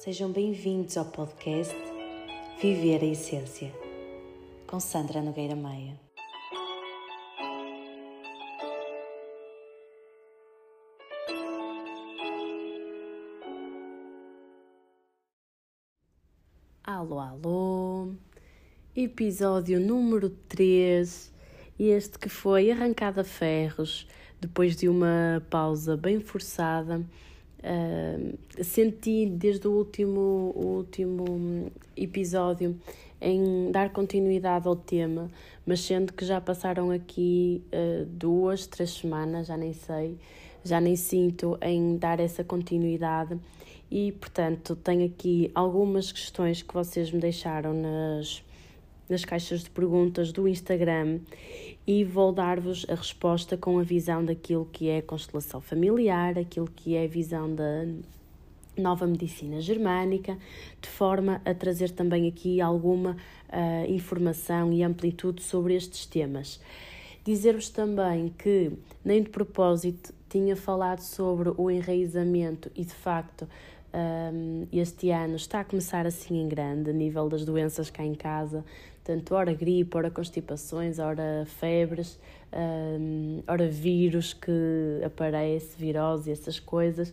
Sejam bem-vindos ao podcast Viver a Essência, com Sandra Nogueira Maia. Alô, alô, episódio número 3, este que foi arrancado a ferros depois de uma pausa bem forçada Uh, senti desde o último, o último episódio em dar continuidade ao tema, mas sendo que já passaram aqui uh, duas, três semanas, já nem sei, já nem sinto em dar essa continuidade. E, portanto, tenho aqui algumas questões que vocês me deixaram nas nas caixas de perguntas do Instagram e vou dar-vos a resposta com a visão daquilo que é a constelação familiar, aquilo que é a visão da nova medicina germânica, de forma a trazer também aqui alguma uh, informação e amplitude sobre estes temas. Dizer-vos também que, nem de propósito, tinha falado sobre o enraizamento e, de facto, um, este ano está a começar assim em grande, a nível das doenças cá em casa, tanto ora gripe, ora constipações, ora febres, um, ora vírus que aparece, virose, essas coisas,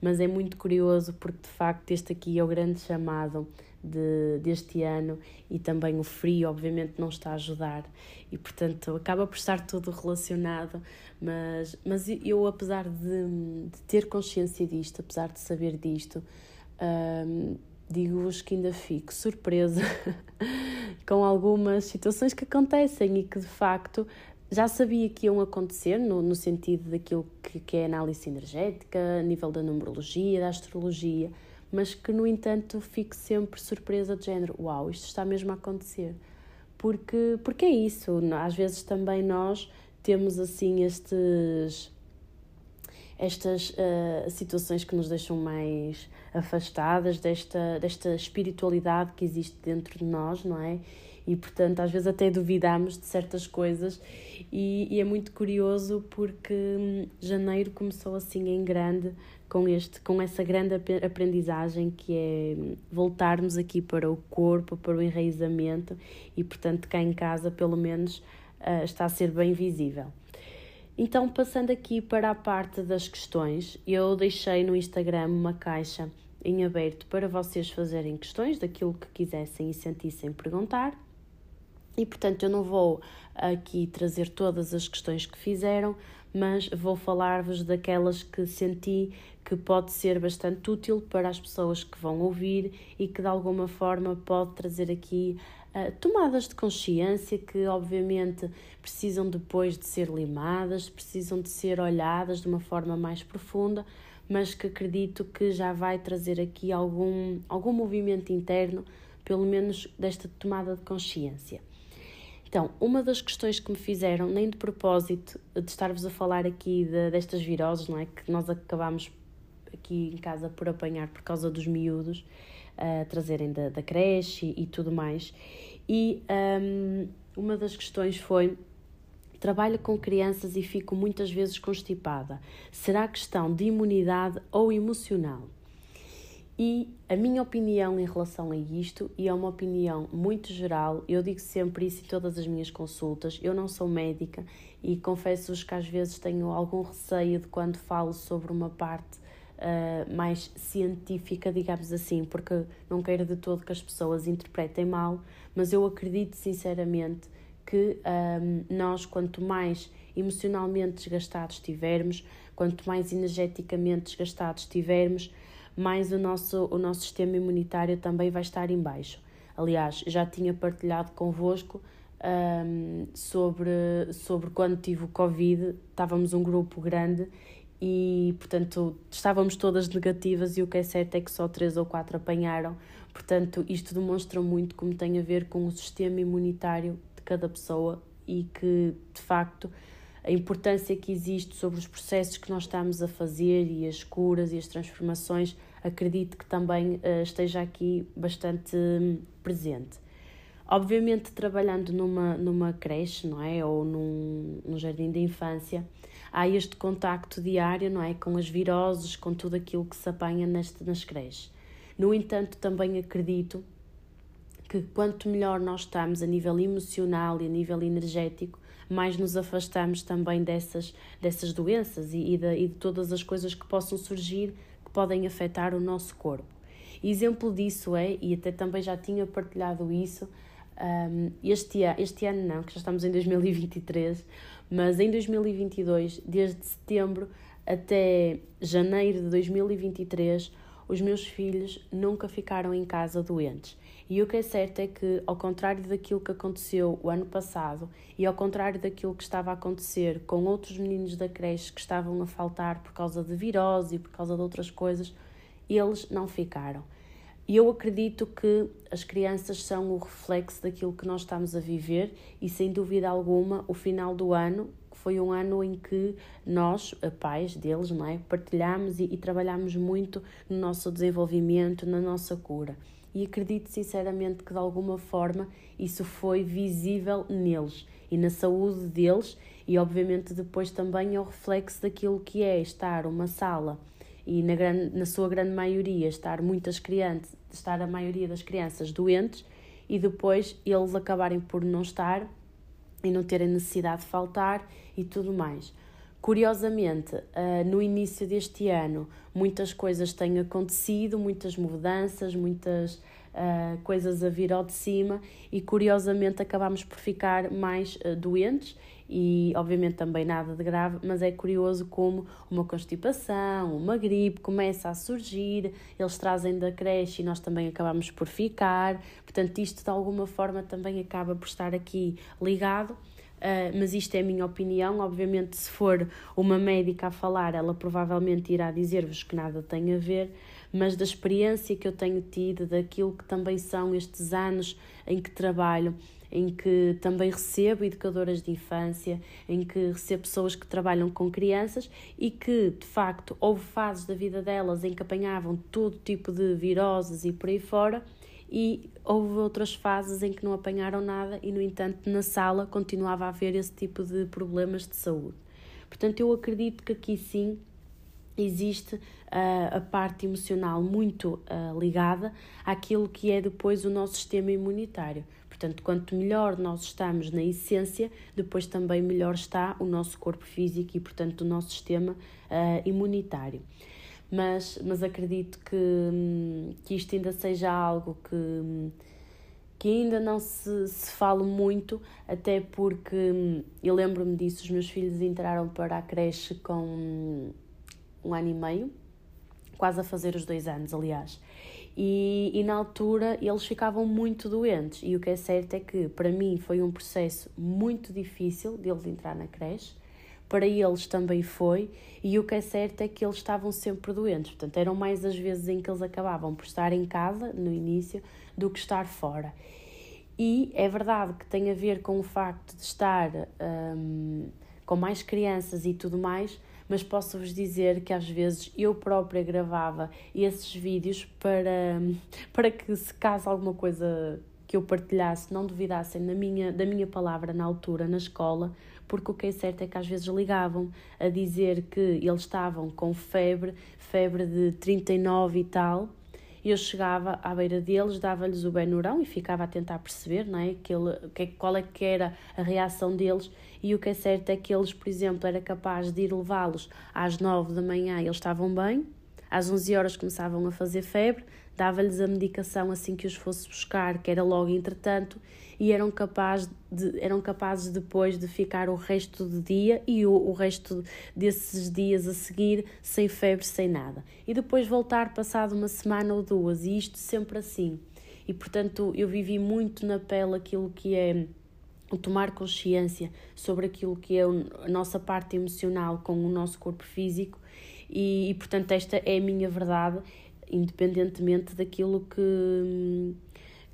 mas é muito curioso porque de facto este aqui é o grande chamado de, deste ano e também o frio, obviamente, não está a ajudar e, portanto, acaba por estar tudo relacionado. Mas, mas eu, apesar de, de ter consciência disto, apesar de saber disto, hum, digo-vos que ainda fico surpresa com algumas situações que acontecem e que, de facto, já sabia que iam acontecer no, no sentido daquilo que, que é análise energética, a nível da numerologia, da astrologia mas que, no entanto, fico sempre surpresa de género, uau, isto está mesmo a acontecer. Porque, porque é isso, às vezes também nós temos assim estes estas uh, situações que nos deixam mais afastadas desta, desta espiritualidade que existe dentro de nós, não é? E portanto, às vezes até duvidamos de certas coisas, e, e é muito curioso porque hum, janeiro começou assim em grande com, este, com essa grande aprendizagem que é voltarmos aqui para o corpo, para o enraizamento e, portanto, cá em casa, pelo menos, uh, está a ser bem visível. Então, passando aqui para a parte das questões, eu deixei no Instagram uma caixa em aberto para vocês fazerem questões daquilo que quisessem e sentissem perguntar. E portanto, eu não vou aqui trazer todas as questões que fizeram, mas vou falar-vos daquelas que senti que pode ser bastante útil para as pessoas que vão ouvir e que de alguma forma pode trazer aqui uh, tomadas de consciência que obviamente precisam depois de ser limadas, precisam de ser olhadas de uma forma mais profunda, mas que acredito que já vai trazer aqui algum, algum movimento interno, pelo menos desta tomada de consciência. Então, uma das questões que me fizeram, nem de propósito de estar-vos a falar aqui de, destas viroses, não é? Que nós acabamos aqui em casa por apanhar por causa dos miúdos, uh, trazerem da, da creche e, e, tudo mais. E um, uma das questões foi: trabalho com crianças e fico muitas vezes constipada. Será questão de imunidade ou emocional? E a minha opinião em relação a isto, e é uma opinião muito geral, eu digo sempre isso em todas as minhas consultas. Eu não sou médica e confesso-vos que às vezes tenho algum receio de quando falo sobre uma parte uh, mais científica, digamos assim, porque não quero de todo que as pessoas interpretem mal, mas eu acredito sinceramente que um, nós, quanto mais emocionalmente desgastados estivermos, quanto mais energeticamente desgastados estivermos, mais o nosso, o nosso sistema imunitário também vai estar em baixo. Aliás, já tinha partilhado convosco um, sobre, sobre quando tive o Covid, estávamos um grupo grande e, portanto, estávamos todas negativas e o que é certo é que só três ou quatro apanharam. Portanto, isto demonstra muito como tem a ver com o sistema imunitário de cada pessoa e que, de facto, a importância que existe sobre os processos que nós estamos a fazer e as curas e as transformações, acredito que também uh, esteja aqui bastante um, presente. Obviamente, trabalhando numa, numa creche, não é? Ou num, num jardim de infância, há este contacto diário, não é? Com as viroses, com tudo aquilo que se apanha neste, nas creches. No entanto, também acredito que quanto melhor nós estamos a nível emocional e a nível energético, mais nos afastamos também dessas, dessas doenças e, e, de, e de todas as coisas que possam surgir podem afetar o nosso corpo. Exemplo disso é, e até também já tinha partilhado isso, este, este ano não, que já estamos em 2023, mas em 2022, desde setembro até janeiro de 2023, os meus filhos nunca ficaram em casa doentes. E o que é certo é que, ao contrário daquilo que aconteceu o ano passado e ao contrário daquilo que estava a acontecer com outros meninos da creche que estavam a faltar por causa de virose e por causa de outras coisas, eles não ficaram. E eu acredito que as crianças são o reflexo daquilo que nós estamos a viver e, sem dúvida alguma, o final do ano foi um ano em que nós, pais deles, não é, partilhamos e, e trabalhamos muito no nosso desenvolvimento, na nossa cura. E acredito sinceramente que de alguma forma isso foi visível neles e na saúde deles, e obviamente depois também é o reflexo daquilo que é estar uma sala e na, grande, na sua grande maioria estar muitas crianças, estar a maioria das crianças doentes e depois eles acabarem por não estar e não terem necessidade de faltar e tudo mais. Curiosamente, uh, no início deste ano, muitas coisas têm acontecido, muitas mudanças, muitas uh, coisas a vir ao de cima e curiosamente acabamos por ficar mais uh, doentes e obviamente também nada de grave, mas é curioso como uma constipação, uma gripe começa a surgir, eles trazem da creche e nós também acabamos por ficar, portanto isto de alguma forma também acaba por estar aqui ligado. Uh, mas isto é a minha opinião. Obviamente, se for uma médica a falar, ela provavelmente irá dizer-vos que nada tem a ver, mas da experiência que eu tenho tido, daquilo que também são estes anos em que trabalho, em que também recebo educadoras de infância, em que recebo pessoas que trabalham com crianças e que, de facto, houve fases da vida delas em que apanhavam todo tipo de viroses e por aí fora, e houve outras fases em que não apanharam nada e, no entanto, na sala continuava a haver esse tipo de problemas de saúde. Portanto, eu acredito que aqui sim existe uh, a parte emocional muito uh, ligada àquilo que é depois o nosso sistema imunitário. Portanto, quanto melhor nós estamos na essência, depois também melhor está o nosso corpo físico e, portanto, o nosso sistema uh, imunitário. Mas, mas acredito que, que isto ainda seja algo que, que ainda não se, se fala muito, até porque eu lembro-me disso, os meus filhos entraram para a creche com um ano e meio, quase a fazer os dois anos, aliás. E, e na altura eles ficavam muito doentes. E o que é certo é que para mim foi um processo muito difícil de eles entrar na creche, para eles também foi, e o que é certo é que eles estavam sempre doentes. Portanto, eram mais as vezes em que eles acabavam por estar em casa, no início, do que estar fora. E é verdade que tem a ver com o facto de estar hum, com mais crianças e tudo mais, mas posso-vos dizer que às vezes eu própria gravava esses vídeos para, para que se caso alguma coisa que eu partilhasse não duvidassem da minha, da minha palavra na altura, na escola, porque o que é certo é que às vezes ligavam a dizer que eles estavam com febre, febre de 39 e tal, eu chegava à beira deles, dava-lhes o benurão e ficava a tentar perceber não é? que, qual é que era a reação deles e o que é certo é que eles, por exemplo, era capaz de ir levá-los às 9 da manhã, eles estavam bem, às 11 horas começavam a fazer febre, dava-lhes a medicação assim que os fosse buscar, que era logo entretanto, e eram, capaz de, eram capazes depois de ficar o resto do dia e o, o resto desses dias a seguir sem febre, sem nada. E depois voltar passado uma semana ou duas, e isto sempre assim. E portanto eu vivi muito na pele aquilo que é o tomar consciência sobre aquilo que é a nossa parte emocional com o nosso corpo físico e, e portanto esta é a minha verdade independentemente daquilo que,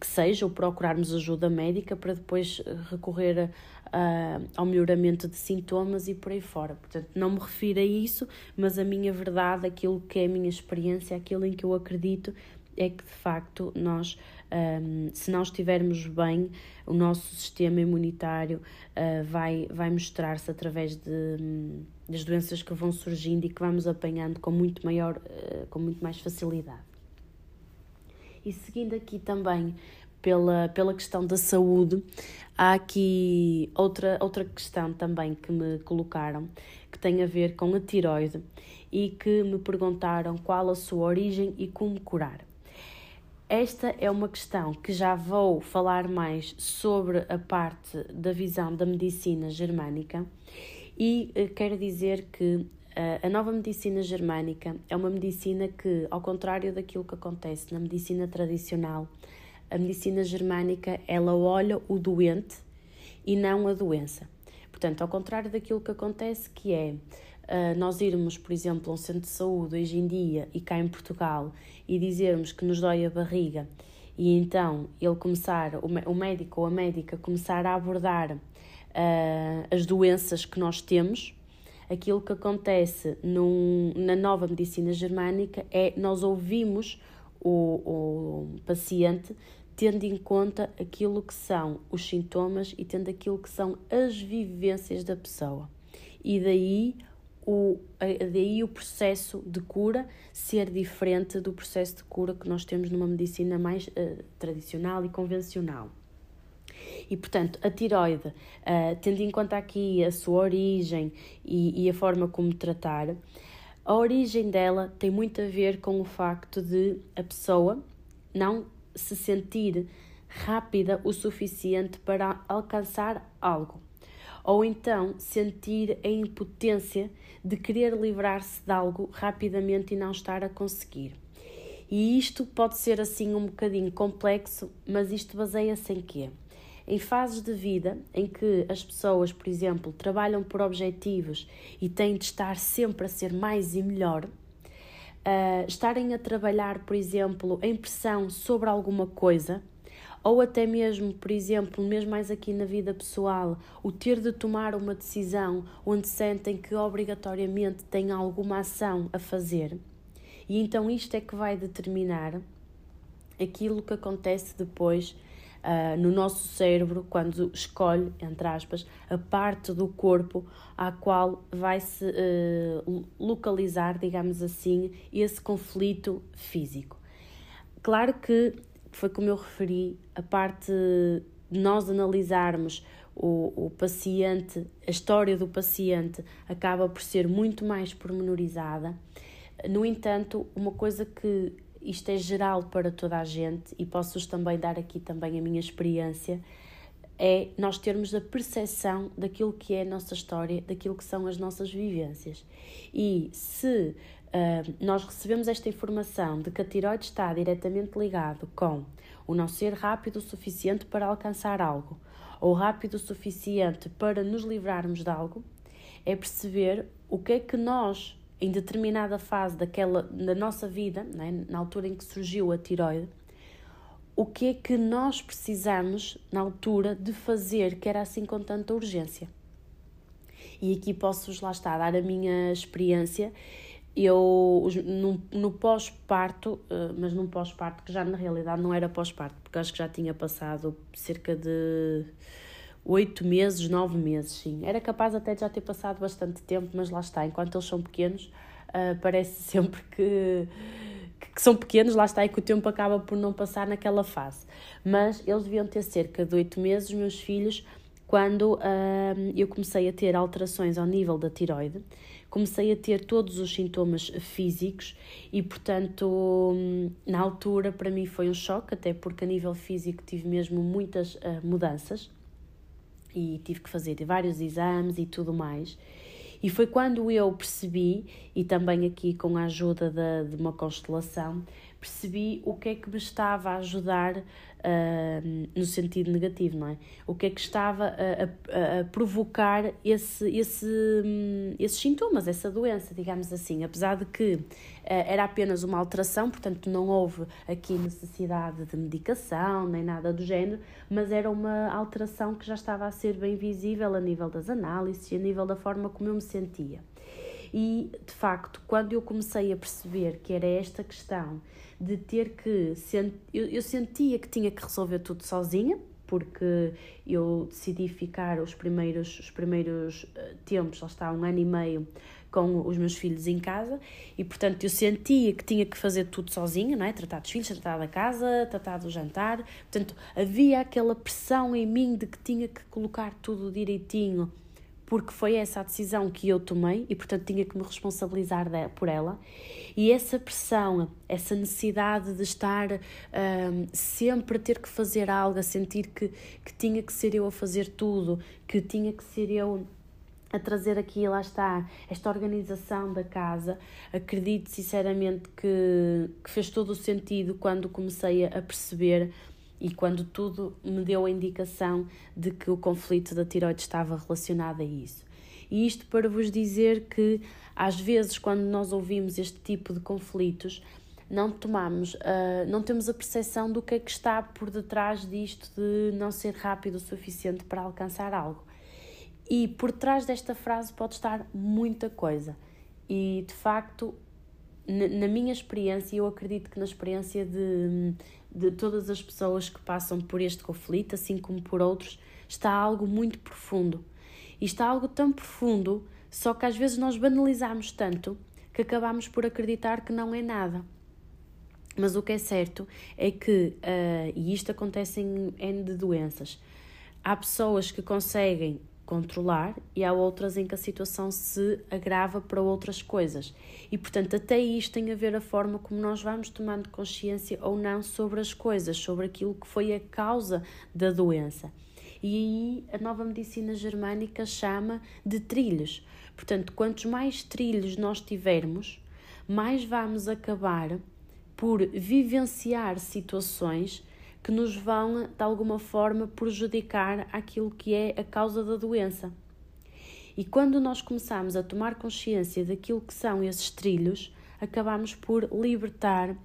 que seja, ou procurarmos ajuda médica para depois recorrer a, ao melhoramento de sintomas e por aí fora. Portanto, não me refiro a isso, mas a minha verdade, aquilo que é a minha experiência, aquilo em que eu acredito, é que de facto nós, um, se não estivermos bem, o nosso sistema imunitário uh, vai, vai mostrar-se através de. Das doenças que vão surgindo e que vamos apanhando com muito maior, uh, com muito mais facilidade. E seguindo aqui também pela, pela questão da saúde, há aqui outra, outra questão também que me colocaram, que tem a ver com a tiroide e que me perguntaram qual a sua origem e como curar. Esta é uma questão que já vou falar mais sobre a parte da visão da medicina germânica e eh, quero dizer que eh, a nova medicina germânica é uma medicina que, ao contrário daquilo que acontece na medicina tradicional, a medicina germânica ela olha o doente e não a doença. Portanto, ao contrário daquilo que acontece, que é uh, nós irmos, por exemplo, a um centro de saúde hoje em dia e cá em Portugal e dizermos que nos dói a barriga e então ele começar, o médico ou a médica começar a abordar uh, as doenças que nós temos, aquilo que acontece num, na nova medicina germânica é nós ouvimos o, o paciente tendo em conta aquilo que são os sintomas e tendo aquilo que são as vivências da pessoa. E daí o, daí o processo de cura ser diferente do processo de cura que nós temos numa medicina mais uh, tradicional e convencional. E, portanto, a tiroide, uh, tendo em conta aqui a sua origem e, e, a forma como tratar, a origem dela tem muito a ver com o facto de a pessoa não se sentir rápida o suficiente para alcançar algo ou então sentir a impotência de querer livrar-se de algo rapidamente e não estar a conseguir. E isto pode ser assim um bocadinho complexo, mas isto baseia-se em quê? Em fases de vida em que as pessoas, por exemplo, trabalham por objetivos e têm de estar sempre a ser mais e melhor, uh, estarem a trabalhar, por exemplo, em pressão sobre alguma coisa, ou até mesmo, por exemplo, mesmo mais aqui na vida pessoal, o ter de tomar uma decisão onde sentem que obrigatoriamente têm alguma ação a fazer. E então isto é que vai determinar aquilo que acontece depois uh, no nosso cérebro quando escolhe, entre aspas, a parte do corpo à qual vai se uh, localizar, digamos assim, esse conflito físico. Claro que foi como eu referi, a parte de nós analisarmos o, o paciente, a história do paciente acaba por ser muito mais pormenorizada. No entanto, uma coisa que isto é geral para toda a gente e posso-vos também dar aqui também a minha experiência, é nós termos a percepção daquilo que é a nossa história, daquilo que são as nossas vivências. E se uh, nós recebemos esta informação de que a tiroide está diretamente ligado com o não ser rápido o suficiente para alcançar algo ou rápido o suficiente para nos livrarmos de algo, é perceber o que é que nós, em determinada fase daquela, da nossa vida, né, na altura em que surgiu a tiroide, o que é que nós precisamos na altura de fazer que era assim com tanta urgência. E aqui posso-vos lá estar dar a minha experiência eu no, no pós-parto, eh, mas num pós-parto que já na realidade não era pós-parto, porque acho que já tinha passado cerca de oito meses, nove meses, sim. Era capaz até de já ter passado bastante tempo, mas lá está, enquanto eles são pequenos, uh, parece sempre que, que são pequenos, lá está, e que o tempo acaba por não passar naquela fase. Mas eles deviam ter cerca de oito meses, meus filhos, quando uh, eu comecei a ter alterações ao nível da tiroide comecei a ter todos os sintomas físicos e, portanto, na altura para mim foi um choque, até porque a nível físico tive mesmo muitas uh, mudanças e tive que fazer vários exames e tudo mais. E foi quando eu percebi, e também aqui com a ajuda de, de uma constelação, percebi o que é que me estava a ajudar uh, no sentido negativo, não é? O que é que estava a, a, a provocar esse, esse, um, esses sintomas, essa doença, digamos assim. Apesar de que uh, era apenas uma alteração, portanto não houve aqui necessidade de medicação nem nada do género, mas era uma alteração que já estava a ser bem visível a nível das análises e a nível da forma como eu me sentia. E de facto, quando eu comecei a perceber que era esta questão de ter que. Eu, eu sentia que tinha que resolver tudo sozinha, porque eu decidi ficar os primeiros, os primeiros eh, tempos, lá está, um ano e meio, com os meus filhos em casa e, portanto, eu sentia que tinha que fazer tudo sozinha, não é? Tratar dos filhos, tratar da casa, tratar do jantar. Portanto, havia aquela pressão em mim de que tinha que colocar tudo direitinho, porque foi essa a decisão que eu tomei e, portanto, tinha que me responsabilizar por ela. E essa pressão, essa necessidade de estar um, sempre a ter que fazer algo, a sentir que, que tinha que ser eu a fazer tudo, que tinha que ser eu a trazer aqui, lá está, esta organização da casa. Acredito sinceramente que, que fez todo o sentido quando comecei a perceber e quando tudo me deu a indicação de que o conflito da tiroide estava relacionado a isso. E isto para vos dizer que, às vezes, quando nós ouvimos este tipo de conflitos, não tomamos, uh, não temos a percepção do que é que está por detrás disto de não ser rápido o suficiente para alcançar algo. E por trás desta frase pode estar muita coisa. E de facto, na minha experiência, eu acredito que na experiência de, de todas as pessoas que passam por este conflito, assim como por outros, está algo muito profundo. E está algo tão profundo, só que às vezes nós banalizamos tanto que acabamos por acreditar que não é nada. Mas o que é certo é que, uh, e isto acontece em N de doenças, há pessoas que conseguem controlar e há outras em que a situação se agrava para outras coisas. E portanto, até isto tem a ver a forma como nós vamos tomando consciência ou não sobre as coisas, sobre aquilo que foi a causa da doença. E aí a nova medicina germânica chama de trilhos. Portanto, quantos mais trilhos nós tivermos, mais vamos acabar por vivenciar situações que nos vão, de alguma forma, prejudicar aquilo que é a causa da doença. E quando nós começamos a tomar consciência daquilo que são esses trilhos, acabamos por libertar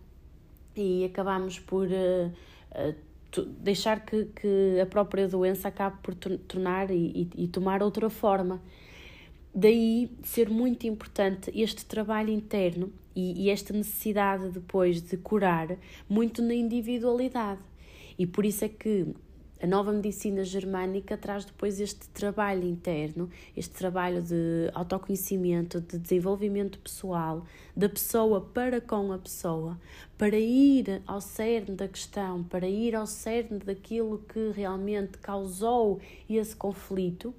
e acabamos por uh, uh, deixar que, que a própria doença acabe por tornar e, e, e tomar outra forma. Daí ser muito importante este trabalho interno e, e esta necessidade depois de curar muito na individualidade. E por isso é que a nova medicina germânica traz depois este trabalho interno, este trabalho de autoconhecimento, de desenvolvimento pessoal, da pessoa para com a pessoa, para ir ao cerne da questão, para ir ao cerne daquilo que realmente causou esse conflito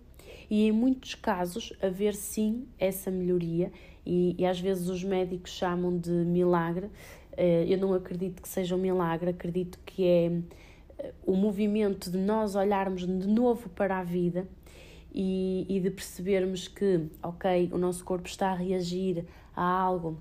e, em muitos casos, haver sim essa melhoria. E, e às vezes os médicos chamam de milagre. Eh, eu não acredito que seja um milagre, acredito que é o movimento de nós olharmos de novo para a vida e, e de percebermos que, ok, o nosso corpo está a reagir a algo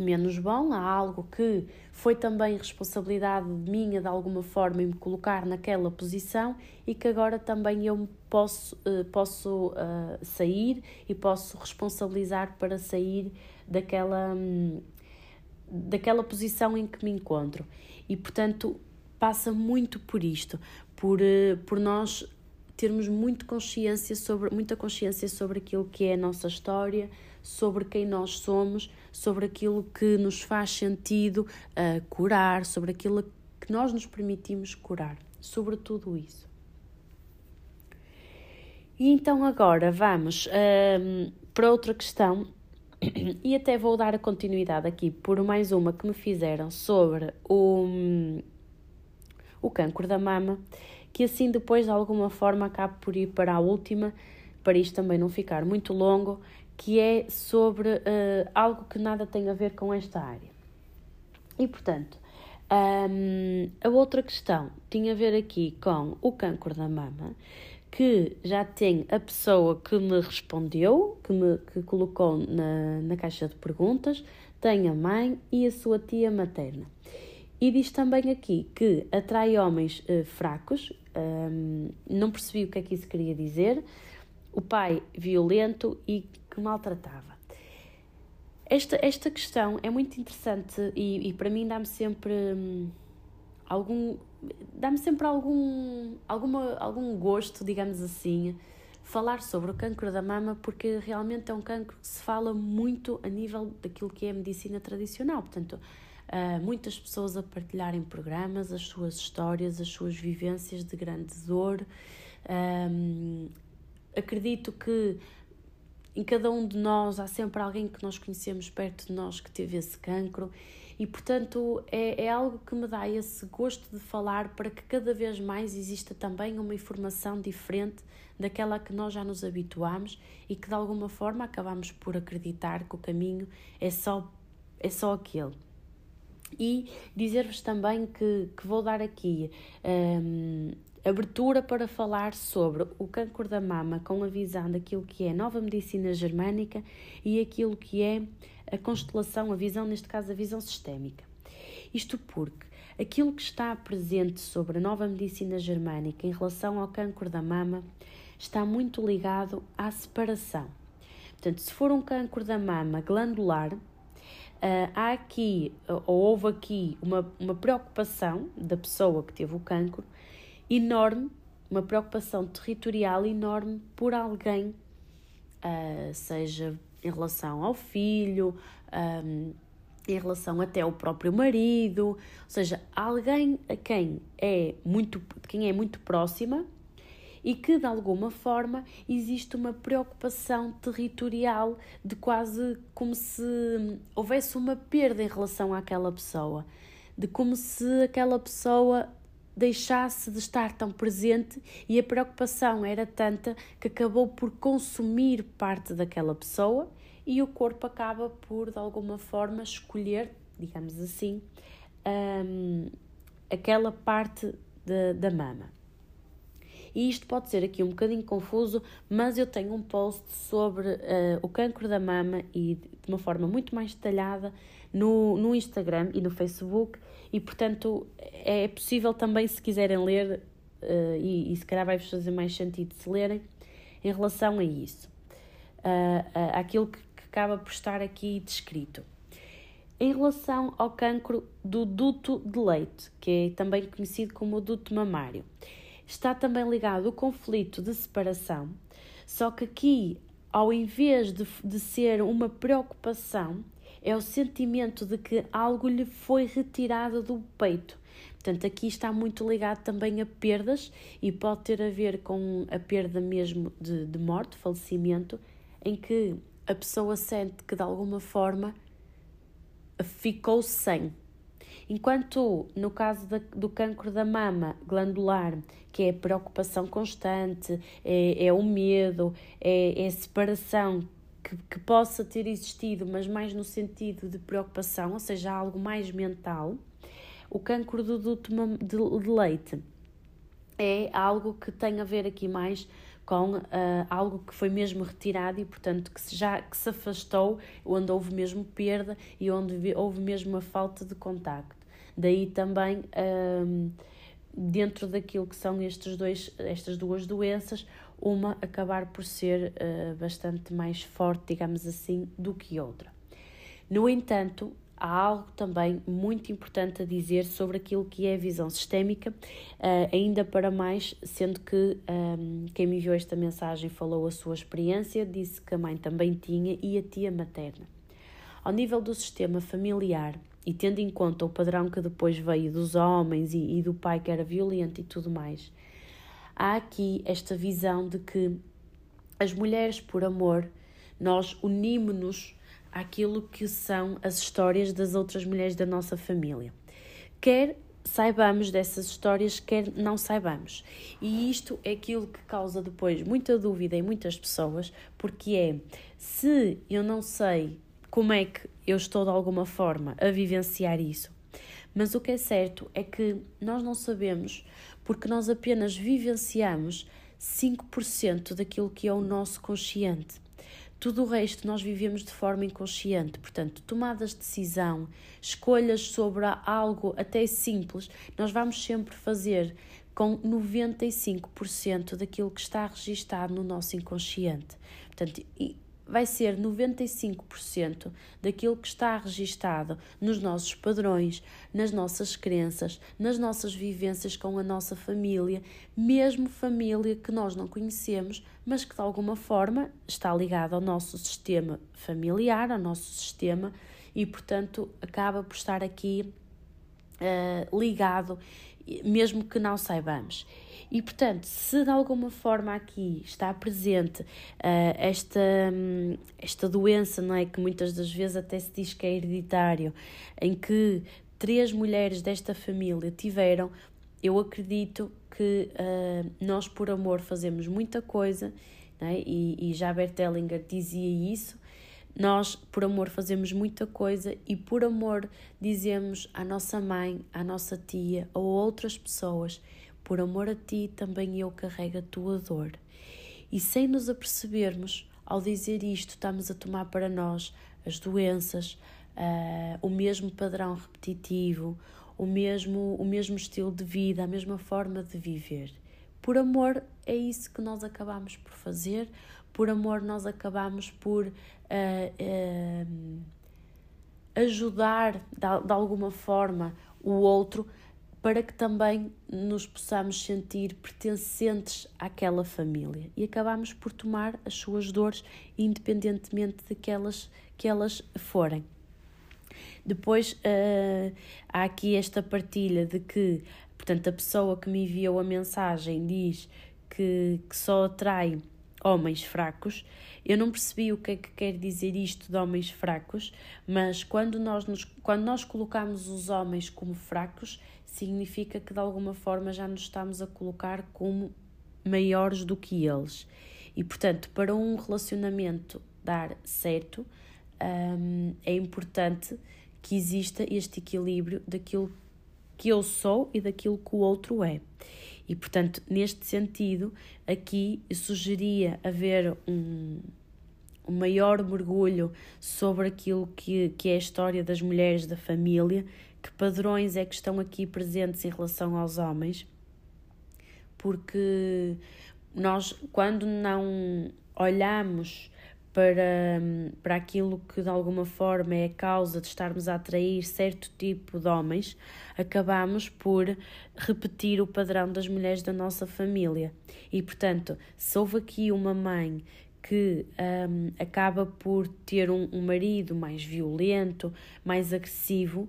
menos bom, a algo que foi também responsabilidade minha de alguma forma em me colocar naquela posição e que agora também eu posso, uh, posso uh, sair e posso responsabilizar para sair daquela, um, daquela posição em que me encontro. E portanto, passa muito por isto, por, eh, por nós termos muito consciência sobre, muita consciência sobre aquilo que é a nossa história, sobre quem nós somos, sobre aquilo que nos faz sentido uh, curar, sobre aquilo que nós nos permitimos curar, sobre tudo isso. E então agora vamos uh, para outra questão e até vou dar a continuidade aqui por mais uma que me fizeram sobre o o cancro da mama, que assim depois de alguma forma acabe por ir para a última, para isto também não ficar muito longo, que é sobre uh, algo que nada tem a ver com esta área. E portanto, um, a outra questão tinha a ver aqui com o cancro da mama, que já tem a pessoa que me respondeu, que me que colocou na, na caixa de perguntas, tem a mãe e a sua tia materna. E diz também aqui que atrai homens uh, fracos, um, não percebi o que é que isso queria dizer, o pai violento e que maltratava. Esta, esta questão é muito interessante e, e para mim dá-me sempre hum, algum dá-me sempre algum, alguma, algum gosto, digamos assim, falar sobre o cancro da mama, porque realmente é um cancro que se fala muito a nível daquilo que é a medicina tradicional. Portanto, uh, muitas pessoas a partilharem programas, as suas histórias, as suas vivências de grande dor. Um, acredito que em cada um de nós há sempre alguém que nós conhecemos perto de nós que teve esse cancro e portanto é, é algo que me dá esse gosto de falar para que cada vez mais exista também uma informação diferente daquela que nós já nos habituamos e que de alguma forma acabamos por acreditar que o caminho é só, é só aquele. E dizer-vos também que, que vou dar aqui um, abertura para falar sobre o câncer da mama com a visão daquilo que é nova medicina germânica e aquilo que é a constelação, a visão, neste caso, a visão sistémica. Isto porque aquilo que está presente sobre a nova medicina germânica em relação ao câncer da mama está muito ligado à separação. Portanto, se for um câncer da mama glandular, Uh, há aqui, ou houve aqui, uma, uma preocupação da pessoa que teve o cancro enorme, uma preocupação territorial enorme por alguém, uh, seja em relação ao filho, um, em relação até ao próprio marido, ou seja, alguém a quem é muito, quem é muito próxima e que de alguma forma existe uma preocupação territorial de quase como se houvesse uma perda em relação àquela pessoa, de como se aquela pessoa deixasse de estar tão presente e a preocupação era tanta que acabou por consumir parte daquela pessoa e o corpo acaba por, de alguma forma, escolher, digamos assim, um, aquela parte de, da mama. E isto pode ser aqui um bocadinho confuso, mas eu tenho um post sobre uh, o cancro da mama e de uma forma muito mais detalhada no, no Instagram e no Facebook e portanto é possível também se quiserem ler uh, e, e se calhar vai-vos fazer mais sentido se lerem em relação a isso, uh, uh, aquilo que, que acaba por estar aqui descrito. Em relação ao cancro do duto de leite, que é também conhecido como duto mamário, está também ligado o conflito de separação, só que aqui, ao invés de, de ser uma preocupação, é o sentimento de que algo lhe foi retirado do peito. Portanto, aqui está muito ligado também a perdas e pode ter a ver com a perda mesmo de, de morte, falecimento, em que a pessoa sente que de alguma forma ficou sem. Enquanto no caso da, do cancro da mama glandular, que é a preocupação constante, é, é o medo, é, é a separação que, que possa ter existido, mas mais no sentido de preocupação, ou seja, algo mais mental, o cancro do duto de, de leite é algo que tem a ver aqui mais com uh, algo que foi mesmo retirado e, portanto, que já que se afastou, onde houve mesmo perda e onde houve mesmo uma falta de contacto. Daí também, uh, dentro daquilo que são estes dois, estas duas doenças, uma acabar por ser uh, bastante mais forte, digamos assim, do que outra. No entanto, há algo também muito importante a dizer sobre aquilo que é a visão sistémica, uh, ainda para mais, sendo que um, quem me enviou esta mensagem falou a sua experiência, disse que a mãe também tinha e a tia materna. Ao nível do sistema familiar, e tendo em conta o padrão que depois veio dos homens e, e do pai que era violento e tudo mais, há aqui esta visão de que as mulheres, por amor, nós unimos-nos àquilo que são as histórias das outras mulheres da nossa família. Quer saibamos dessas histórias, quer não saibamos. E isto é aquilo que causa depois muita dúvida em muitas pessoas, porque é se eu não sei como é que eu estou de alguma forma a vivenciar isso, mas o que é certo é que nós não sabemos porque nós apenas vivenciamos 5% daquilo que é o nosso consciente. Tudo o resto nós vivemos de forma inconsciente, portanto, tomadas de decisão, escolhas sobre algo até simples, nós vamos sempre fazer com 95% daquilo que está registado no nosso inconsciente. Portanto, vai ser 95% daquilo que está registado nos nossos padrões, nas nossas crenças, nas nossas vivências com a nossa família, mesmo família que nós não conhecemos, mas que de alguma forma está ligada ao nosso sistema familiar, ao nosso sistema e, portanto, acaba por estar aqui uh, ligado mesmo que não saibamos. E portanto, se de alguma forma aqui está presente uh, esta, um, esta doença, não é? Que muitas das vezes até se diz que é hereditário, em que três mulheres desta família tiveram, eu acredito que uh, nós, por amor, fazemos muita coisa, é? e, e já Bert Hellinger dizia isso. Nós, por amor, fazemos muita coisa e por amor dizemos à nossa mãe, à nossa tia ou a outras pessoas: por amor a ti também eu carrego a tua dor. E sem nos apercebermos, ao dizer isto, estamos a tomar para nós as doenças, uh, o mesmo padrão repetitivo, o mesmo, o mesmo estilo de vida, a mesma forma de viver. Por amor, é isso que nós acabamos por fazer, por amor, nós acabamos por uh, uh, ajudar de, de alguma forma o outro para que também nos possamos sentir pertencentes àquela família e acabamos por tomar as suas dores independentemente de que elas, que elas forem. Depois uh, há aqui esta partilha de que, portanto, a pessoa que me enviou a mensagem diz que, que só atrai homens fracos. Eu não percebi o que é que quer dizer isto de homens fracos, mas quando nós, nos, quando nós colocamos os homens como fracos, significa que de alguma forma já nos estamos a colocar como maiores do que eles. E portanto, para um relacionamento dar certo, um, é importante que exista este equilíbrio daquilo que eu sou e daquilo que o outro é. E, portanto, neste sentido, aqui sugeria haver um, um maior mergulho sobre aquilo que, que é a história das mulheres da família, que padrões é que estão aqui presentes em relação aos homens, porque nós, quando não olhamos para, para aquilo que de alguma forma é a causa de estarmos a atrair certo tipo de homens, acabamos por repetir o padrão das mulheres da nossa família. E portanto, se houve aqui uma mãe que um, acaba por ter um, um marido mais violento, mais agressivo,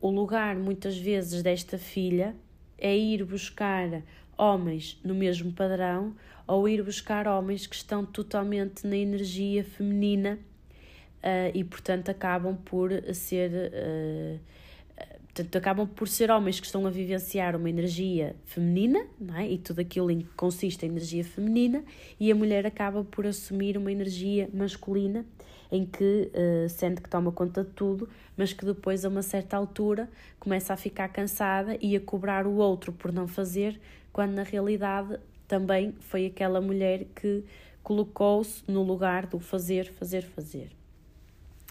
o lugar muitas vezes desta filha é ir buscar homens no mesmo padrão ou ir buscar homens que estão totalmente na energia feminina uh, e, portanto, acabam por ser. Uh, portanto, acabam por ser homens que estão a vivenciar uma energia feminina, não é? E tudo aquilo em que consiste a energia feminina, e a mulher acaba por assumir uma energia masculina em que uh, sente que toma conta de tudo, mas que depois, a uma certa altura, começa a ficar cansada e a cobrar o outro por não fazer, quando na realidade também foi aquela mulher que colocou-se no lugar do fazer, fazer, fazer.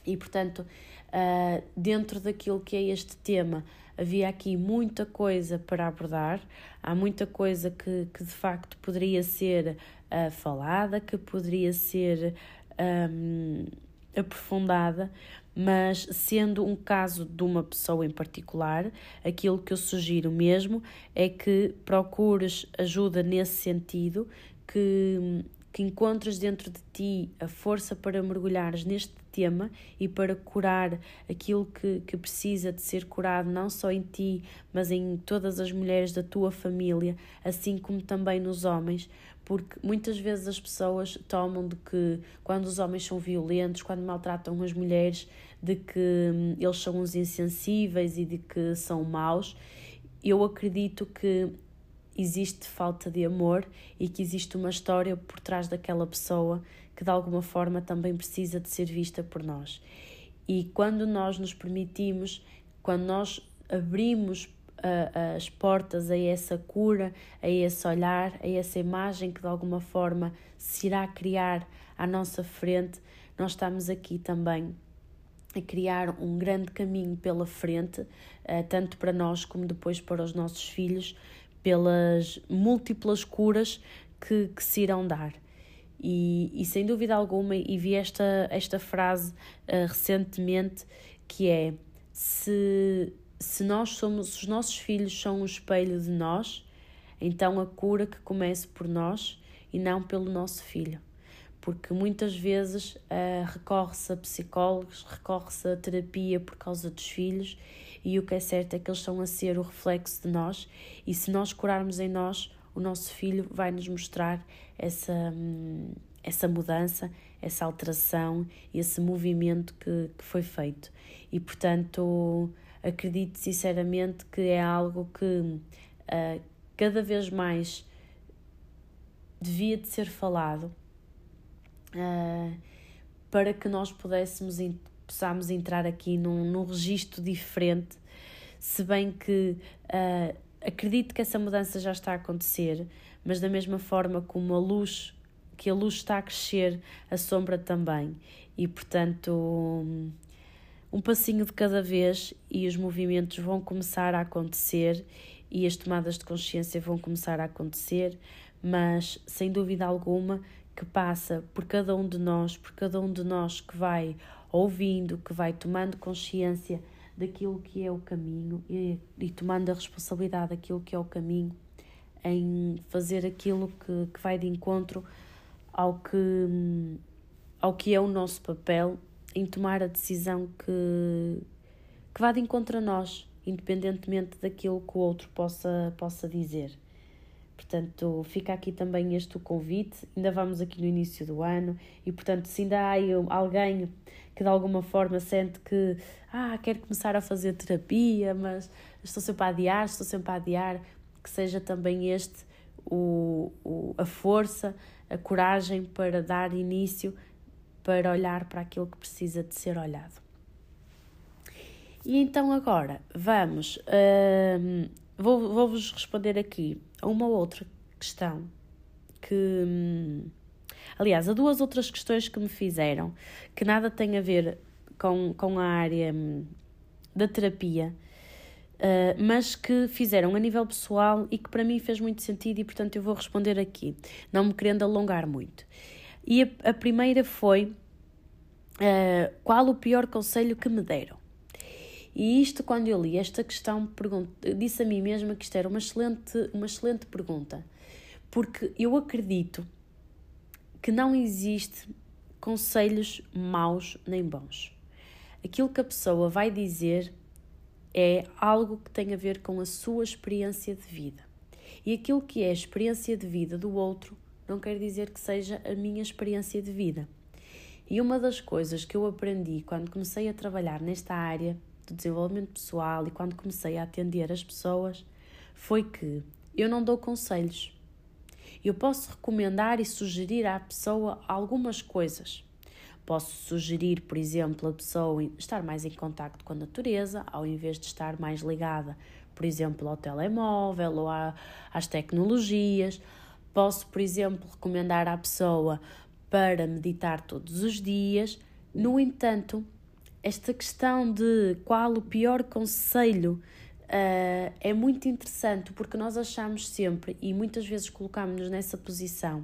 E portanto, uh, dentro daquilo que é este tema, havia aqui muita coisa para abordar, há muita coisa que, que de facto poderia ser uh, falada, que poderia ser um, aprofundada, mas sendo um caso de uma pessoa em particular, aquilo que eu sugiro mesmo é que procures ajuda nesse sentido, que, que encontres dentro de ti a força para mergulhares neste tema e para curar aquilo que, que precisa de ser curado, não só em ti, mas em todas as mulheres da tua família, assim como também nos homens, porque muitas vezes as pessoas tomam de que quando os homens são violentos, quando maltratam as mulheres, de que hum, eles são uns insensíveis e de que são maus. Eu acredito que existe falta de amor e que existe uma história por trás daquela pessoa que de alguma forma também precisa de ser vista por nós. E quando nós nos permitimos, quando nós abrimos as portas a essa cura, a esse olhar, a essa imagem que de alguma forma se irá criar à nossa frente, nós estamos aqui também a criar um grande caminho pela frente, eh, tanto para nós como depois para os nossos filhos, pelas múltiplas curas que, que se irão dar. E, e sem dúvida alguma, e vi esta, esta frase uh, recentemente que é se se nós somos, os nossos filhos são um espelho de nós, então a cura que comece por nós e não pelo nosso filho. porque muitas vezes uh, recorre-se a psicólogos, recorre-se a terapia por causa dos filhos, e o que é certo é que eles estão a ser o reflexo de nós, e se nós curarmos em nós, o nosso filho vai nos mostrar essa, hum, essa mudança, essa alteração, esse movimento que, que foi feito. E portanto, acredito sinceramente que é algo que uh, cada vez mais devia de ser falado uh, para que nós pudéssemos possamos entrar aqui num, num registro diferente, se bem que uh, acredito que essa mudança já está a acontecer, mas da mesma forma como a luz, que a luz está a crescer, a sombra também. E portanto, um, passinho de cada vez e os movimentos vão começar a acontecer e as tomadas de consciência vão começar a acontecer, mas sem dúvida alguma que passa por cada um de nós, por cada um de nós que vai ouvindo, que vai tomando consciência daquilo que é o caminho e, e tomando a responsabilidade daquilo que é o caminho, em fazer aquilo que, que vai de encontro ao que, ao que é o nosso papel, em tomar a decisão que, que vá de encontro a nós, independentemente daquilo que o outro possa, possa dizer. Portanto, fica aqui também este convite. Ainda vamos aqui no início do ano e, portanto, se ainda há alguém que de alguma forma sente que ah, quer começar a fazer terapia, mas estou sempre a adiar, estou sempre a adiar, que seja também este o, o, a força, a coragem para dar início, para olhar para aquilo que precisa de ser olhado. E então agora vamos, hum, vou, vou-vos responder aqui a uma outra questão que. Hum, aliás, a duas outras questões que me fizeram que nada tem a ver com, com a área hum, da terapia, uh, mas que fizeram a nível pessoal e que para mim fez muito sentido e, portanto, eu vou responder aqui, não me querendo alongar muito. E a, a primeira foi: uh, qual o pior conselho que me deram? E isto, quando eu li esta questão, disse a mim mesma que isto era uma excelente, uma excelente pergunta, porque eu acredito que não existe conselhos maus nem bons. Aquilo que a pessoa vai dizer é algo que tem a ver com a sua experiência de vida. E aquilo que é a experiência de vida do outro não quer dizer que seja a minha experiência de vida. E uma das coisas que eu aprendi quando comecei a trabalhar nesta área do desenvolvimento pessoal e quando comecei a atender as pessoas foi que eu não dou conselhos. Eu posso recomendar e sugerir à pessoa algumas coisas. Posso sugerir, por exemplo, a pessoa estar mais em contato com a natureza, ao invés de estar mais ligada, por exemplo, ao telemóvel ou às tecnologias. Posso, por exemplo, recomendar à pessoa para meditar todos os dias. No entanto, esta questão de qual o pior conselho uh, é muito interessante porque nós achamos sempre e muitas vezes colocamos-nos nessa posição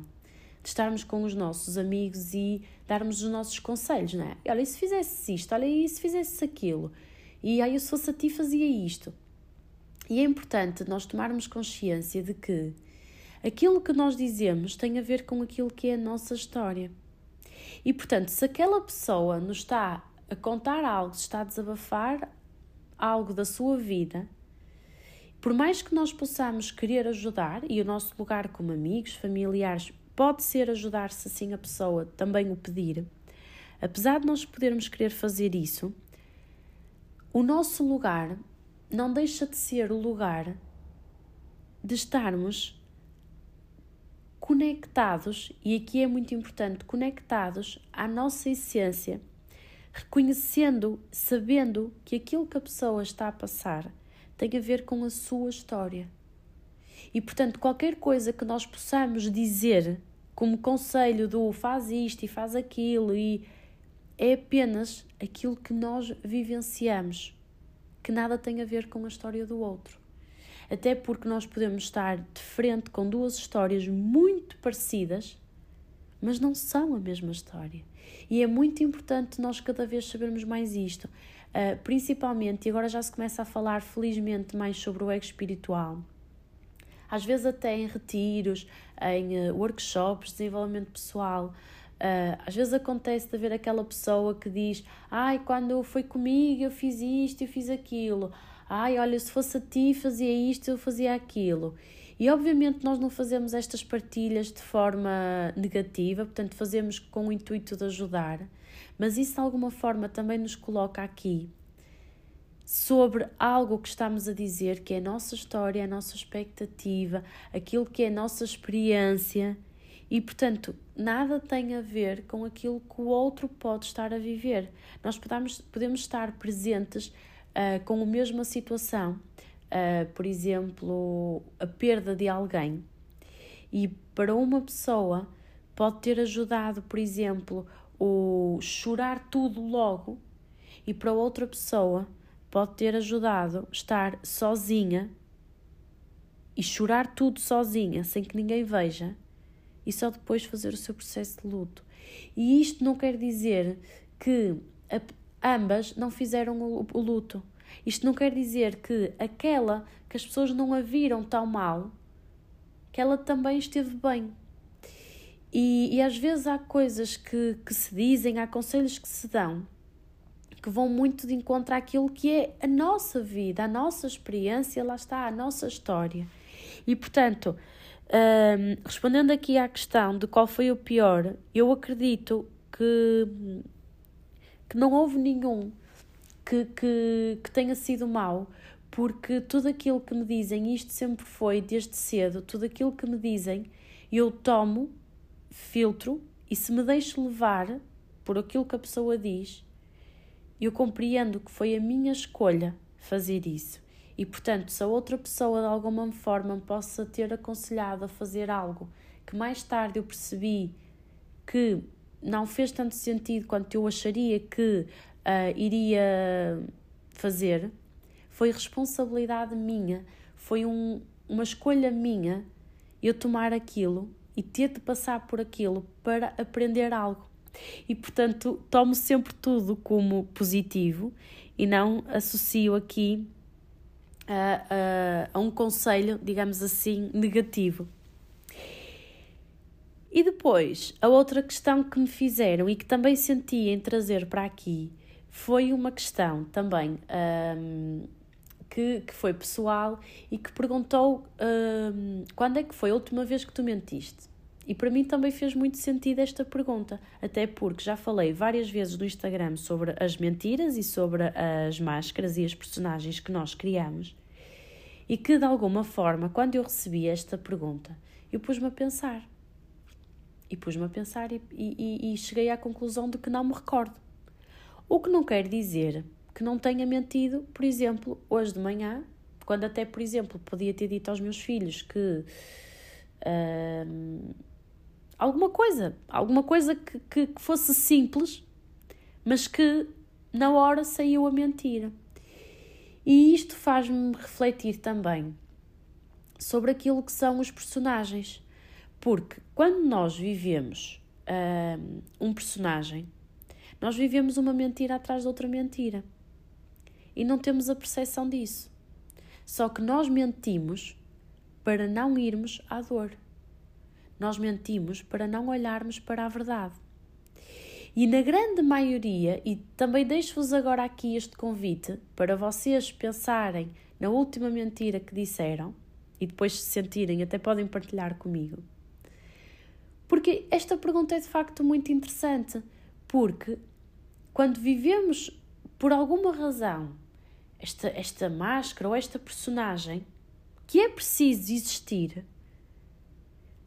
de estarmos com os nossos amigos e darmos os nossos conselhos, não é? Olha, e se fizesse isto? Olha, e se fizesse aquilo? E aí eu se fosse a ti fazia isto. E é importante nós tomarmos consciência de que aquilo que nós dizemos tem a ver com aquilo que é a nossa história. E portanto, se aquela pessoa nos está a contar algo, está a desabafar algo da sua vida, por mais que nós possamos querer ajudar, e o nosso lugar como amigos, familiares, pode ser ajudar se assim a pessoa também o pedir, apesar de nós podermos querer fazer isso, o nosso lugar não deixa de ser o lugar de estarmos conectados, e aqui é muito importante, conectados à nossa essência reconhecendo, sabendo que aquilo que a pessoa está a passar tem a ver com a sua história. E portanto, qualquer coisa que nós possamos dizer como conselho do faz isto e faz aquilo e é apenas aquilo que nós vivenciamos, que nada tem a ver com a história do outro. Até porque nós podemos estar de frente com duas histórias muito parecidas, mas não são a mesma história. E é muito importante nós cada vez sabermos mais isto, uh, principalmente, e agora já se começa a falar felizmente mais sobre o ego espiritual. Às vezes até em retiros, em uh, workshops, desenvolvimento pessoal, Uh, às vezes acontece de haver aquela pessoa que diz: Ai, quando foi comigo eu fiz isto, eu fiz aquilo. Ai, olha, se fosse a ti fazia isto, eu fazia aquilo. E obviamente nós não fazemos estas partilhas de forma negativa, portanto, fazemos com o intuito de ajudar, mas isso de alguma forma também nos coloca aqui sobre algo que estamos a dizer, que é a nossa história, a nossa expectativa, aquilo que é a nossa experiência e, portanto, nada tem a ver com aquilo que o outro pode estar a viver. Nós podemos, podemos estar presentes uh, com a mesma situação, uh, por exemplo, a perda de alguém, e para uma pessoa pode ter ajudado, por exemplo, o chorar tudo logo, e para outra pessoa pode ter ajudado estar sozinha e chorar tudo sozinha, sem que ninguém veja e só depois fazer o seu processo de luto. E isto não quer dizer que ambas não fizeram o, o luto. Isto não quer dizer que aquela que as pessoas não a viram tão mal, que ela também esteve bem. E, e às vezes há coisas que, que se dizem, há conselhos que se dão, que vão muito de encontro àquilo que é a nossa vida, a nossa experiência, lá está, a nossa história. E portanto, um, respondendo aqui à questão de qual foi o pior, eu acredito que, que não houve nenhum que, que, que tenha sido mau, porque tudo aquilo que me dizem, isto sempre foi desde cedo, tudo aquilo que me dizem, eu tomo, filtro e se me deixo levar por aquilo que a pessoa diz, eu compreendo que foi a minha escolha fazer isso. E portanto, se a outra pessoa de alguma forma me possa ter aconselhado a fazer algo que mais tarde eu percebi que não fez tanto sentido quanto eu acharia que uh, iria fazer, foi responsabilidade minha, foi um, uma escolha minha eu tomar aquilo e ter de passar por aquilo para aprender algo. E portanto, tomo sempre tudo como positivo e não associo aqui a, a, a um conselho, digamos assim, negativo. E depois, a outra questão que me fizeram e que também senti em trazer para aqui foi uma questão também um, que, que foi pessoal e que perguntou um, quando é que foi a última vez que tu mentiste? E para mim também fez muito sentido esta pergunta, até porque já falei várias vezes no Instagram sobre as mentiras e sobre as máscaras e as personagens que nós criamos. E que de alguma forma, quando eu recebi esta pergunta, eu pus-me a pensar. E pus-me a pensar e, e, e cheguei à conclusão de que não me recordo. O que não quer dizer que não tenha mentido, por exemplo, hoje de manhã, quando até, por exemplo, podia ter dito aos meus filhos que. Uh, alguma coisa, alguma coisa que, que, que fosse simples, mas que na hora saiu a mentira. E isto faz-me refletir também sobre aquilo que são os personagens. Porque quando nós vivemos uh, um personagem, nós vivemos uma mentira atrás de outra mentira. E não temos a percepção disso. Só que nós mentimos para não irmos à dor. Nós mentimos para não olharmos para a verdade. E na grande maioria, e também deixo-vos agora aqui este convite para vocês pensarem na última mentira que disseram e depois se sentirem, até podem partilhar comigo. Porque esta pergunta é de facto muito interessante, porque quando vivemos por alguma razão esta, esta máscara ou esta personagem que é preciso existir,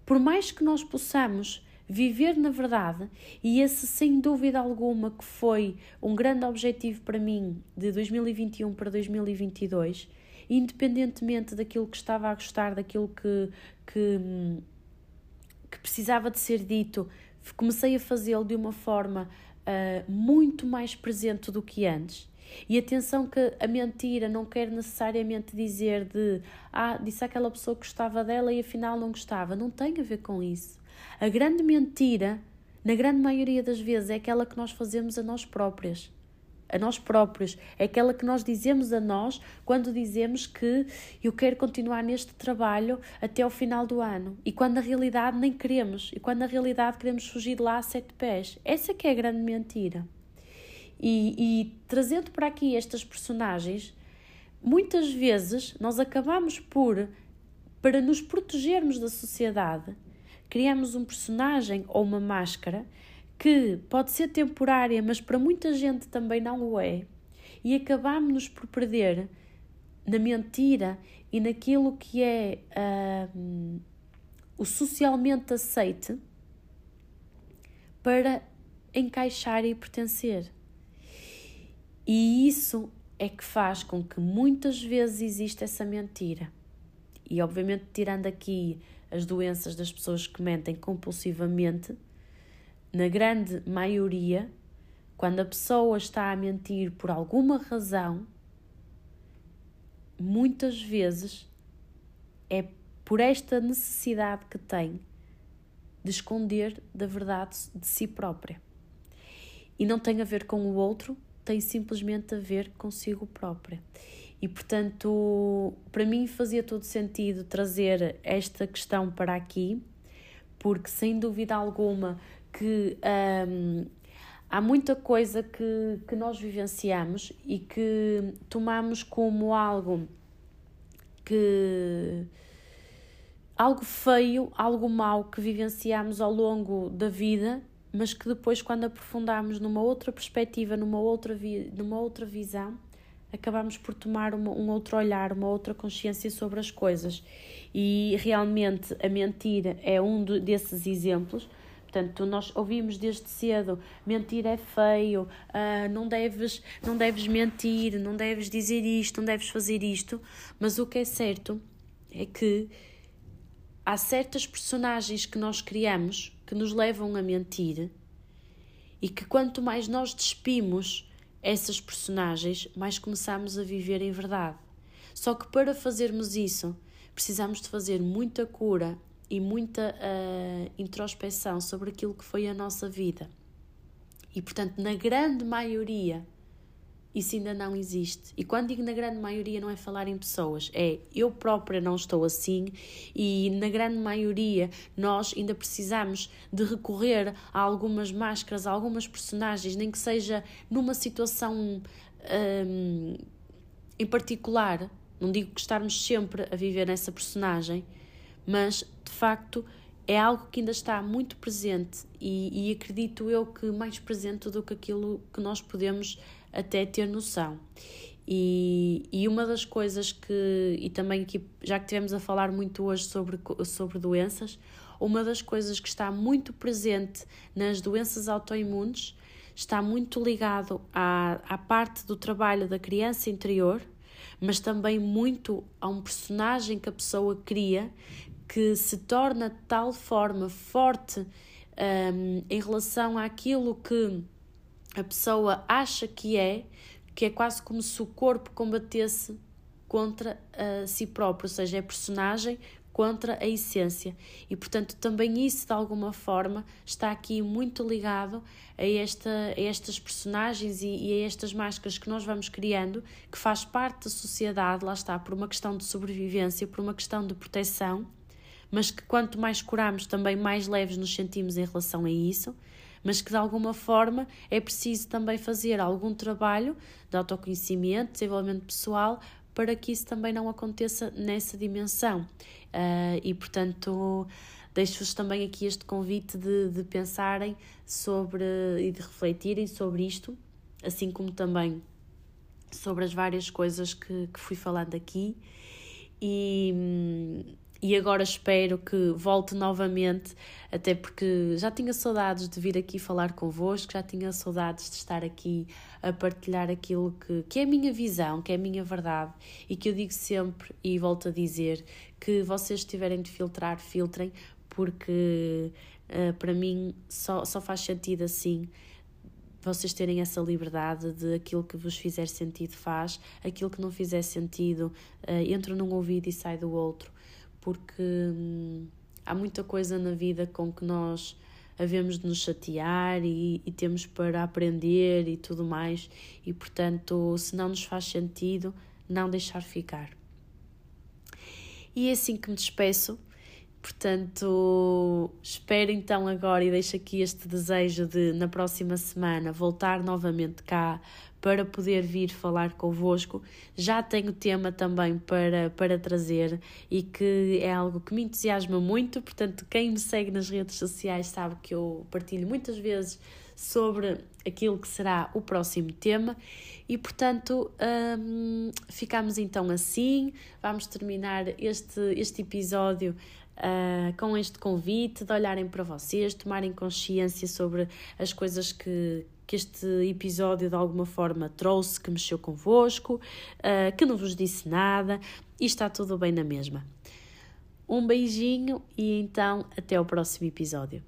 por mais que nós possamos viver na verdade, e esse sem dúvida alguma que foi um grande objetivo para mim de 2021 para 2022, independentemente daquilo que estava a gostar, daquilo que, que, que precisava de ser dito, comecei a fazê-lo de uma forma uh, muito mais presente do que antes. E atenção que a mentira não quer necessariamente dizer de ah, disse aquela pessoa que gostava dela e afinal não gostava. Não tem a ver com isso. A grande mentira, na grande maioria das vezes, é aquela que nós fazemos a nós próprias. A nós próprios, é aquela que nós dizemos a nós quando dizemos que eu quero continuar neste trabalho até ao final do ano e quando na realidade nem queremos e quando na realidade queremos fugir de lá a sete pés. Essa que é a grande mentira. E, e trazendo para aqui estas personagens, muitas vezes nós acabamos por, para nos protegermos da sociedade, criamos um personagem ou uma máscara que pode ser temporária, mas para muita gente também não o é, e acabamos-nos por perder na mentira e naquilo que é uh, o socialmente aceite para encaixar e pertencer. E isso é que faz com que muitas vezes exista essa mentira. E obviamente tirando aqui as doenças das pessoas que mentem compulsivamente, na grande maioria, quando a pessoa está a mentir por alguma razão, muitas vezes é por esta necessidade que tem de esconder da verdade de si própria. E não tem a ver com o outro, tem simplesmente a ver consigo própria. E portanto, para mim fazia todo sentido trazer esta questão para aqui, porque sem dúvida alguma que um, há muita coisa que, que nós vivenciamos e que tomamos como algo que algo feio, algo mau que vivenciamos ao longo da vida, mas que depois quando aprofundamos numa outra perspectiva, numa outra, vi, numa outra visão, acabamos por tomar uma, um outro olhar, uma outra consciência sobre as coisas. E realmente a mentira é um desses exemplos Portanto, nós ouvimos desde cedo: mentir é feio, uh, não, deves, não deves mentir, não deves dizer isto, não deves fazer isto. Mas o que é certo é que há certas personagens que nós criamos que nos levam a mentir e que quanto mais nós despimos essas personagens, mais começamos a viver em verdade. Só que para fazermos isso, precisamos de fazer muita cura e muita uh, introspeção sobre aquilo que foi a nossa vida. E portanto, na grande maioria, isso ainda não existe. E quando digo na grande maioria, não é falar em pessoas, é eu própria não estou assim, e na grande maioria nós ainda precisamos de recorrer a algumas máscaras, a algumas personagens, nem que seja numa situação um, em particular. Não digo que estarmos sempre a viver nessa personagem, mas de facto é algo que ainda está muito presente e, e, acredito eu que mais presente do que aquilo que nós podemos até ter noção. E, e uma das coisas que, e também aqui, já que tivemos a falar muito hoje sobre, sobre doenças, uma das coisas que está muito presente nas doenças autoimunes está muito ligado à, à parte do trabalho da criança interior, mas também muito a um personagem que a pessoa cria que se torna de tal forma forte um, em relação àquilo que a pessoa acha que é, que é quase como se o corpo combatesse contra a si próprio, ou seja, é personagem contra a essência. E portanto, também isso de alguma forma está aqui muito ligado a, esta, a estas personagens e, e, a estas máscaras que nós vamos criando, que faz parte da sociedade, lá está, por uma questão de sobrevivência, por uma questão de proteção mas que quanto mais curamos, também mais leves nos sentimos em relação a isso, mas que de alguma forma é preciso também fazer algum trabalho de autoconhecimento, desenvolvimento pessoal, para que isso também não aconteça nessa dimensão. Uh, e portanto, deixo-vos também aqui este convite de, de pensarem sobre e de refletirem sobre isto, assim como também sobre as várias coisas que, que fui falando aqui. E, hum, e agora espero que volte novamente, até porque já tinha saudades de vir aqui falar convosco, já tinha saudades de estar aqui a partilhar aquilo que, que é a minha visão, que é a minha verdade e que eu digo sempre e volto a dizer que vocês tiverem de filtrar, filtrem, porque uh, para mim só, só faz sentido assim vocês terem essa liberdade de aquilo que vos fizer sentido faz, aquilo que não fizer sentido uh, entra num ouvido e sai do outro porque hum, há muita coisa na vida com que nós havemos de nos chatear e, e temos para aprender e tudo mais, e portanto, se não nos faz sentido, não deixar ficar. E é assim que me despeço. Portanto, espero então agora e deixo aqui este desejo de na próxima semana voltar novamente cá para poder vir falar convosco. Já tenho tema também para, para trazer e que é algo que me entusiasma muito. Portanto, quem me segue nas redes sociais sabe que eu partilho muitas vezes sobre aquilo que será o próximo tema. E portanto, hum, ficamos então assim. Vamos terminar este, este episódio uh, com este convite de olharem para vocês, tomarem consciência sobre as coisas que, que este episódio de alguma forma trouxe, que mexeu convosco, uh, que não vos disse nada e está tudo bem na mesma. Um beijinho e então até o próximo episódio.